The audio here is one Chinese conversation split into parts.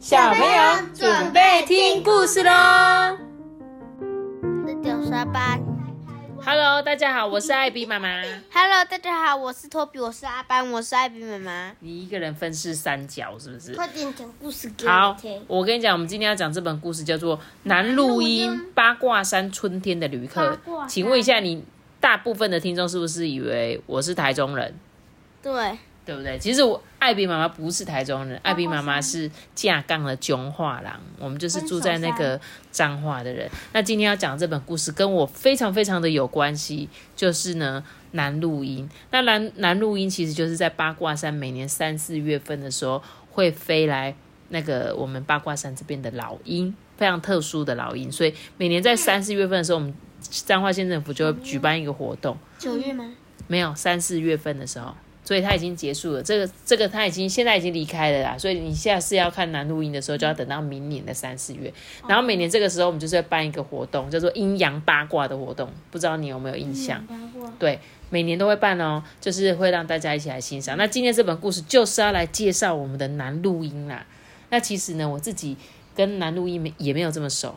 小朋友准备听故事喽这就是阿班。！Hello，大家好，我是艾比妈妈。Hello，大家好，我是托比，我是阿班，我是艾比妈妈。你一个人分饰三角是不是？快点讲故事给好我听。，我跟你讲，我们今天要讲这本故事叫做《南录音八卦山春天的旅客八卦》。山请问一下，你大部分的听众是不是以为我是台中人？对，对不对？其实我艾比妈妈不是台中人，艾比妈妈是架杠的中化郎，我们就是住在那个彰化的人。那今天要讲这本故事跟我非常非常的有关系，就是呢南录音。那南南录音其实就是在八卦山，每年三四月份的时候会飞来那个我们八卦山这边的老鹰，非常特殊的老鹰，所以每年在三四月份的时候，我们彰化县政府就会举办一个活动。九月吗？没有三四月份的时候，所以他已经结束了。这个这个他已经现在已经离开了啦，所以你下次要看南录音的时候，就要等到明年的三四月。然后每年这个时候，我们就是要办一个活动，叫做阴阳八卦的活动，不知道你有没有印象？八卦。对，每年都会办哦，就是会让大家一起来欣赏。那今天这本故事就是要来介绍我们的南录音啦。那其实呢，我自己跟南录音没也没有这么熟。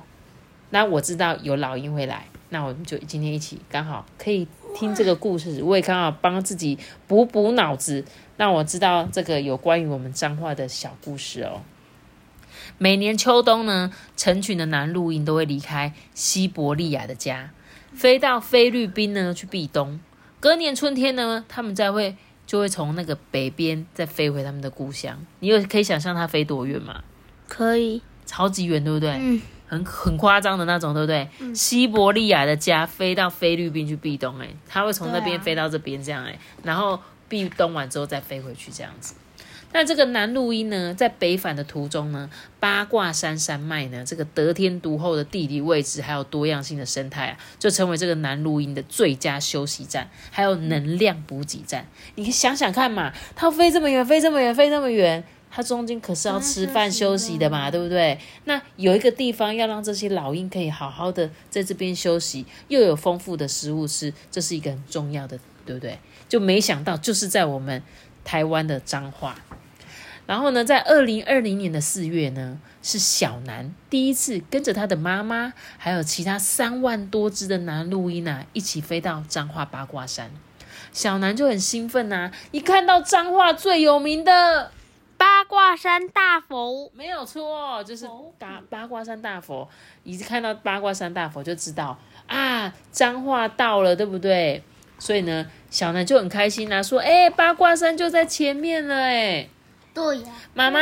那我知道有老鹰会来，那我们就今天一起刚好可以听这个故事，我也刚好帮自己补补脑子，让我知道这个有关于我们彰化的小故事哦。每年秋冬呢，成群的南录音都会离开西伯利亚的家，飞到菲律宾呢去避冬。隔年春天呢，他们再会就会从那个北边再飞回他们的故乡。你有可以想象它飞多远吗？可以。超级远，对不对？嗯，很很夸张的那种，对不对？西伯利亚的家飞到菲律宾去避冬、欸，它会从那边飞到这边这样、欸，然后避冬完之后再飞回去这样子。那这个南路音呢，在北返的途中呢，八卦山山脉呢，这个得天独厚的地理位置，还有多样性的生态啊，就成为这个南路音的最佳休息站，还有能量补给站。你想想看嘛，它飞这么远，飞这么远，飞这么远，它中间可是要吃饭休息的嘛，对不对？那有一个地方要让这些老鹰可以好好的在这边休息，又有丰富的食物吃，这是一个很重要的，对不对？就没想到就是在我们台湾的彰化。然后呢，在二零二零年的四月呢，是小南第一次跟着他的妈妈，还有其他三万多只的南录音啊，一起飞到彰化八卦山。小南就很兴奋呐、一看到彰化最有名的，八卦山大佛。没有错，就是八八卦山大佛。一看到八卦山大佛就知道啊，彰化到了，对不对？所以呢，小南就很开心啦、说：“哎、八卦山就在前面了、哎。”对呀、妈妈，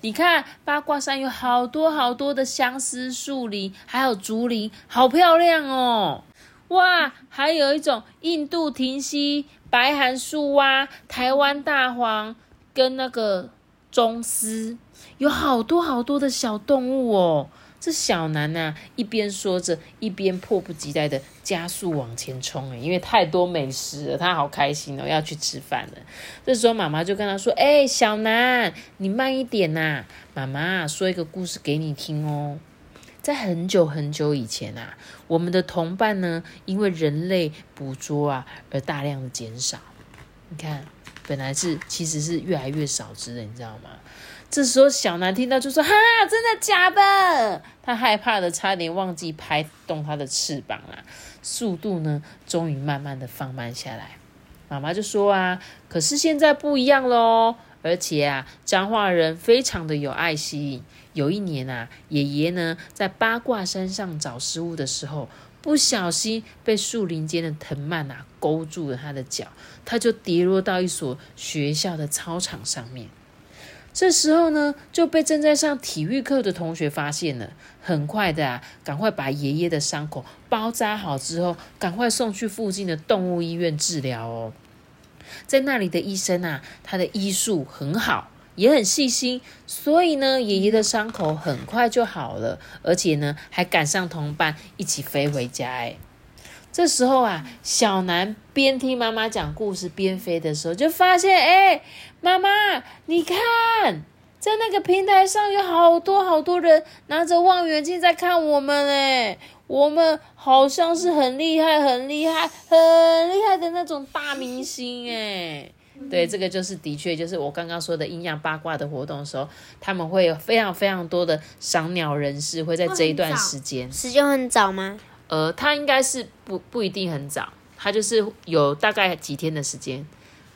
你看八卦山有好多好多的相思树林，还有竹林，好漂亮哦！哇，还有一种印度停溪、白函树蛙、台湾大黄跟那个棕丝，有好多好多的小动物哦。这小南呐、一边说着，一边迫不及待的加速往前冲，哎，因为太多美食了，他好开心哦，要去吃饭了。这时候妈妈就跟他说：“哎、小南，你慢一点呐、妈妈说一个故事给你听哦。在很久很久以前啊，我们的同伴呢，因为人类捕捉啊而大量的减少。你看，本来是其实是越来越少只的，你知道吗？这时候小南听到就说：“哈，真的假的？”他害怕的差点忘记拍动他的翅膀啦，速度呢，终于慢慢的放慢下来。妈妈就说啊，可是现在不一样喽，而且啊，彰化人非常的有爱心。有一年啊，爷爷呢在八卦山上找食物的时候，不小心被树林间的藤蔓啊勾住了他的脚，他就跌落到一所学校的操场上面。这时候呢，就被正在上体育课的同学发现了。很快的啊，赶快把爷爷的伤口包扎好之后，赶快送去附近的动物医院治疗哦。在那里的医生啊，他的医术很好，也很细心，所以呢，爷爷的伤口很快就好了，而且呢，还赶上同伴一起飞回家。哎，这时候啊，小南边听妈妈讲故事边飞的时候，就发现，哎，妈妈，你看，在那个平台上有好多好多人拿着望远镜在看我们，哎，我们好像是很厉害、很厉害、很厉害的那种大明星哎。对，这个就是的确就是我刚刚说的阴阳八卦的活动的时候，他们会有非常非常多的赏鸟人士会在这一段时间。时间很早吗？呃，他应该是不不一定很早，他就是有大概几天的时间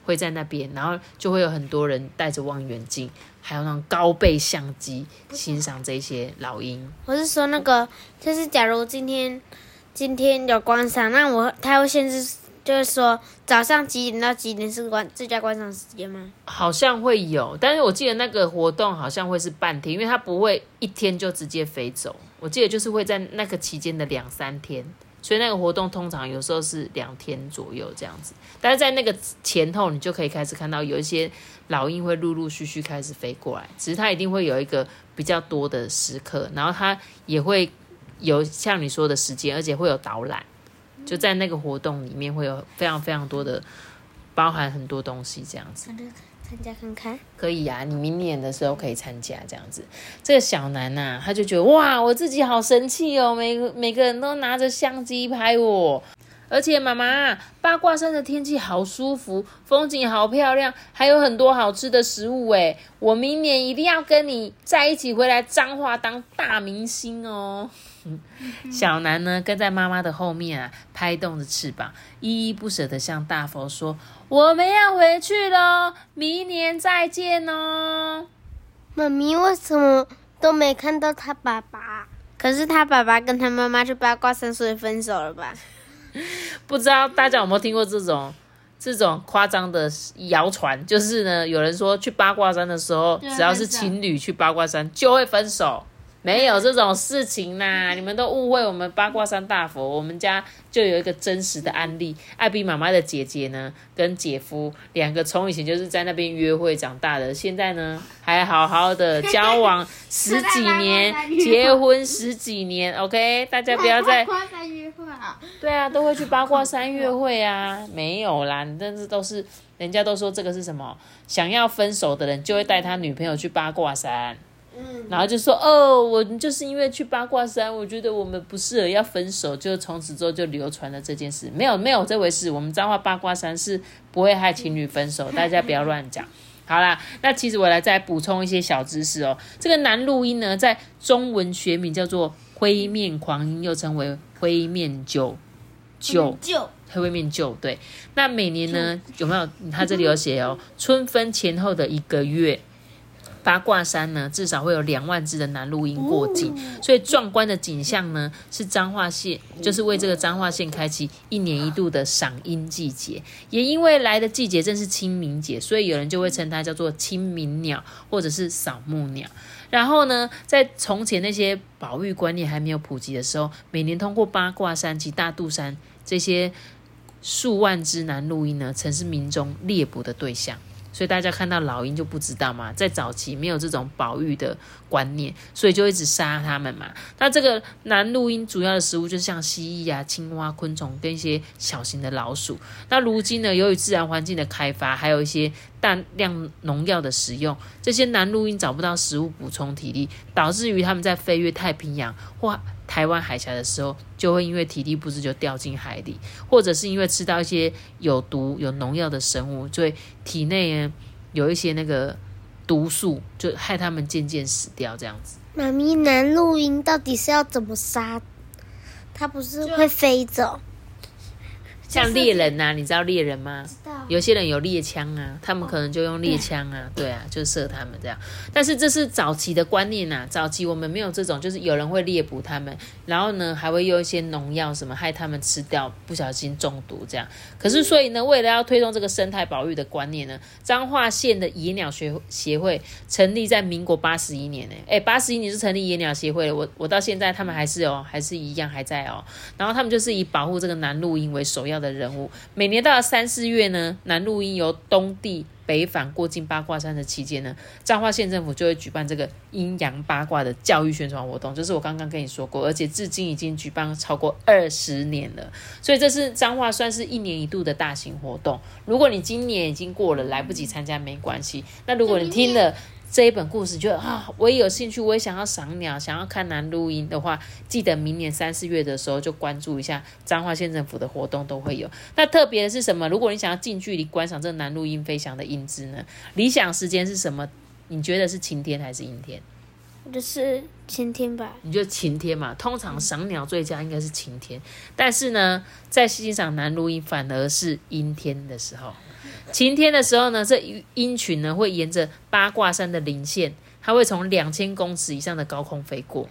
会在那边，然后就会有很多人带着望远镜，还有那种高倍相机欣赏这些老鹰。我是说那个，就是假如今天今天有观赏，那我他会限制，就是说早上几点到几点是观最佳观赏时间吗？好像会有，但是我记得那个活动好像会是半天，因为它不会一天就直接飞走。我记得就是会在那个期间的两三天，所以那个活动通常有时候是两天左右这样子。但是在那个前后，你就可以开始看到有一些老鹰会陆陆续续开始飞过来，只是它一定会有一个比较多的时刻，然后它也会有像你说的时间，而且会有导览，就在那个活动里面会有非常非常多的包含很多东西这样子。参加看看，可以呀、你明年的时候可以参加这样子。这个小南呐、他就觉得哇，我自己好神气哦，每个每个人都拿着相机拍我。而且妈妈，八卦山的天气好舒服，风景好漂亮，还有很多好吃的食物诶。我明年一定要跟你在一起回来彰化当大明星哦。小南呢，跟在妈妈的后面啊，拍动着翅膀，依依不舍地向大佛说：“我们要回去喽，明年再见哦。妈咪为什么都没看到他爸爸？可是他爸爸跟他妈妈去八卦山，所以分手了吧？” 不知道大家有没有听过这种这种夸张的谣传？就是呢，有人说去八卦山的时候，只要是情侣去八卦山就会分手。没有这种事情啦，你们都误会我们八卦山大佛。我们家就有一个真实的案例，艾比妈妈的姐姐呢，跟姐夫两个从以前就是在那边约会长大的，现在呢还好好的交往 十几年，结婚十几年。OK，大家不要再八卦山约会啊！对啊，都会去八卦山约会啊，没有啦，但是都是人家都说这个是什么，想要分手的人就会带他女朋友去八卦山。嗯，然后就说哦，我就是因为去八卦山，我觉得我们不适合要分手，就从此之后就流传了这件事。没有没有这回事，我们彰化八卦山是不会害情侣分手，大家不要乱讲。好啦，那其实我来再补充一些小知识哦。这个男录音呢，在中文学名叫做灰面狂鹰，又称为灰面鹫鹫。就灰面鹫，对。那每年呢，有没有？它这里有写哦，春分前后的一个月，八卦山呢至少会有两万只的南录鹰过境，所以壮观的景象呢，是彰化县，就是为这个彰化县开启一年一度的赏鹰季节。也因为来的季节正是清明节，所以有人就会称它叫做清明鸟，或者是扫墓鸟。然后呢，在从前那些保育观念还没有普及的时候，每年通过八卦山及大肚山这些数万只南录鹰呢，曾是民众猎捕的对象。所以大家看到老鹰就不知道嘛，在早期没有这种保育的观念，所以就一直杀它们嘛。那这个南鹿鹰主要的食物就是像蜥蜴啊、青蛙、昆虫跟一些小型的老鼠。那如今呢，由于自然环境的开发，还有一些大量农药的使用，这些南录鹰找不到食物补充体力，导致于他们在飞越太平洋或台湾海峡的时候，就会因为体力不支就掉进海里，或者是因为吃到一些有毒、有农药的生物，所以体内呢有一些那个毒素，就害他们渐渐死掉，这样子。妈咪，南录音到底是要怎么杀？它不是会飞走？像猎人呐、你知道猎人吗？道有些人有猎枪啊，他们可能就用猎枪啊，对啊，就射他们这样。但是这是早期的观念呐、早期我们没有这种，就是有人会猎捕他们，然后呢还会用一些农药什么害他们吃掉，不小心中毒这样。可是所以呢，为了要推动这个生态保育的观念呢，彰化县的野鸟学协会成立在民国八十一年呢，哎，八十一年是成立野鸟协会了，我我到现在他们还是哦，还是一样还在哦。然后他们就是以保护这个南录鹰为首要的任务。每年到了三四月呢，南路音由东地北返过境八卦山的期间呢，彰化县政府就会举办这个阴阳八卦的教育宣传活动，就是我刚刚跟你说过，而且至今已经举办超过二十年了，所以这是彰化算是一年一度的大型活动。如果你今年已经过了，来不及参加没关系。那如果你听了。这一本故事，觉得啊，我也有兴趣，我也想要赏鸟，想要看南录音的话，记得明年三四月的时候就关注一下彰化县政府的活动都会有。那特别的是什么？如果你想要近距离观赏这个南录音飞翔的英姿呢？理想时间是什么？你觉得是晴天还是阴天？就是晴天吧。你觉得晴天嘛？通常赏鸟最佳应该是晴天，但是呢，在欣赏南录音反而是阴天的时候。晴天的时候呢，这鹰群呢会沿着八卦山的林线，它会从两千公尺以上的高空飞过。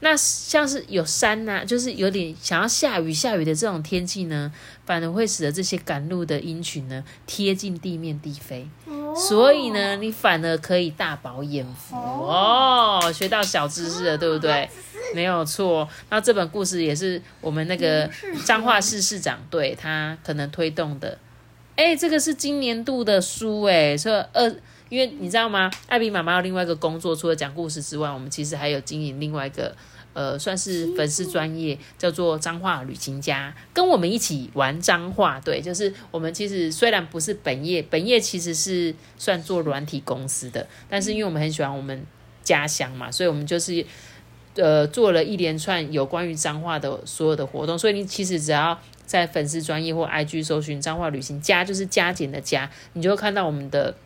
那像是有山呐，就是有点想要下雨下雨的这种天气呢，反而会使得这些赶路的鹰群呢贴近地面低飞。所以呢，你反而可以大饱眼福哦，学到小知识了，对不对？没有错。那这本故事也是我们那个彰化市市长对他可能推动的。哎，这个是今年度的书哎，说二，因为你知道吗？艾比妈妈有另外一个工作，除了讲故事之外，我们其实还有经营另外一个。呃，算是粉丝专业，叫做脏话旅行家，跟我们一起玩脏话。对，就是我们其实虽然不是本业，本业其实是算做软体公司的，但是因为我们很喜欢我们家乡嘛，所以我们就是呃做了一连串有关于脏话的所有的活动。所以你其实只要在粉丝专业或 IG 搜寻脏话旅行家，就是加减的加，你就会看到我们的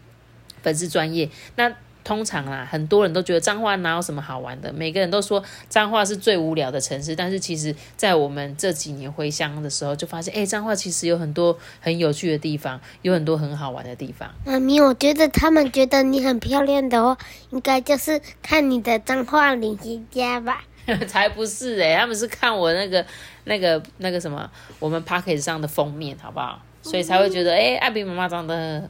粉丝专业。那通常啦，很多人都觉得彰化哪有什么好玩的，每个人都说彰化是最无聊的城市。但是其实，在我们这几年回乡的时候，就发现，哎，彰化其实有很多很有趣的地方，有很多很好玩的地方。妈咪，我觉得他们觉得你很漂亮的话，应该就是看你的彰化旅行家吧？才不是哎，他们是看我那个、那个、那个什么，我们 p a c k e t 上的封面，好不好？所以才会觉得，哎，艾比妈妈长得。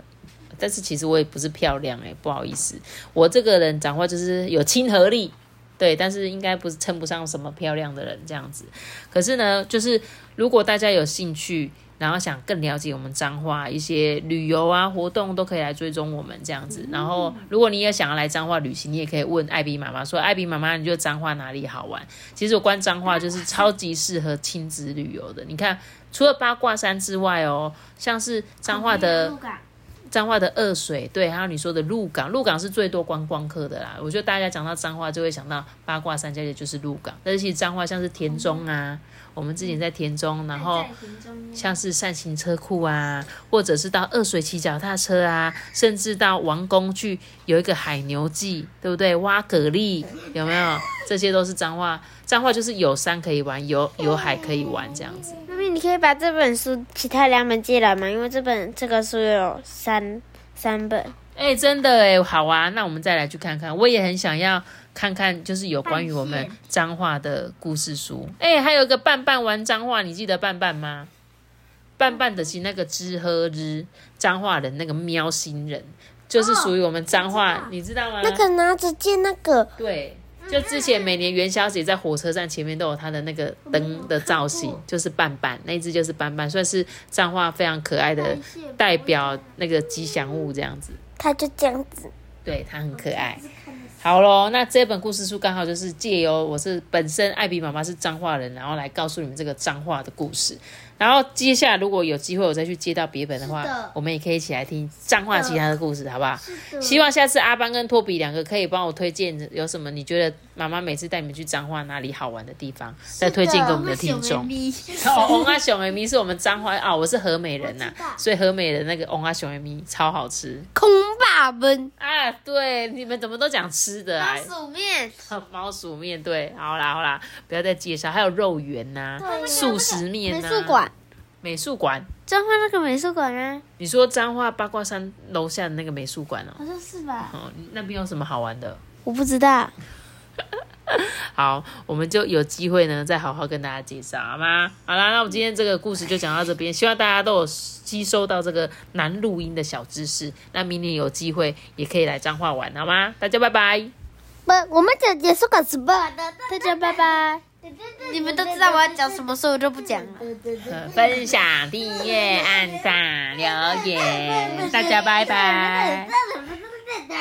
但是其实我也不是漂亮哎，不好意思，我这个人讲话就是有亲和力，对，但是应该不是称不上什么漂亮的人这样子。可是呢，就是如果大家有兴趣，然后想更了解我们彰化一些旅游啊活动，都可以来追踪我们这样子。然后如果你也想要来彰化旅行，你也可以问艾比妈妈说：“艾比妈妈，你觉得彰化哪里好玩？”其实我关彰化就是超级适合亲子旅游的。你看，除了八卦山之外哦，像是彰化的。彰化的二水，对，还有你说的鹿港，鹿港是最多观光客的啦。我觉得大家讲到彰化，就会想到八卦山家的就是鹿港，但是其实彰化像是田中啊，我们之前在田中，然后像是善行车库啊，或者是到二水骑脚踏车啊，甚至到王宫去有一个海牛记，对不对？挖蛤蜊有没有？这些都是彰化，彰化就是有山可以玩，有有海可以玩这样子。你可以把这本书其他两本借来吗？因为这本这个书有三三本。哎，真的哎，好啊，那我们再来去看看。我也很想要看看，就是有关于我们脏话的故事书。哎，还有个半半玩脏话，你记得半半吗？半半的是那个知喝日脏话的那个喵星人，就是属于我们脏话，你知道吗？那个拿着剑那个。对。就之前每年元宵节在火车站前面都有它的那个灯的造型，就是斑斑，那只就是斑斑，算是彰化非常可爱的代表那个吉祥物这样子。它就这样子，对，它很可爱。好喽，那这本故事书刚好就是借由我是本身艾比妈妈是彰化人，然后来告诉你们这个彰化的故事。然后接下来如果有机会我再去接到别本的话，我们也可以一起来听彰化其他的故事，好不好？希望下次阿邦跟托比两个可以帮我推荐有什么你觉得妈妈每次带你们去彰化哪里好玩的地方，再推荐给我们的听众。哦，翁阿熊 M 是我们彰化啊，我是和美人呐，所以和美的那个翁阿熊 M 超好吃。空霸本啊，对，你们怎么都讲吃的啊？猫鼠面，猫薯面，对，好啦好啦，不要再介绍，还有肉圆呐，素食面呐。美术馆。美术馆，彰化那个美术馆啊？你说彰化八卦山楼下的那个美术馆哦？好像是吧？哦，那边有什么好玩的？我不知道。好，我们就有机会呢，再好好跟大家介绍，好吗？好啦，那我们今天这个故事就讲到这边，希望大家都有吸收到这个难录音的小知识。那明年有机会也可以来彰化玩，好吗？大家拜拜。不，我们讲结束个直播，大家拜拜。你们都知道我要讲什么，所以我就不讲了。分享、订阅、按赞、留言，大家拜拜。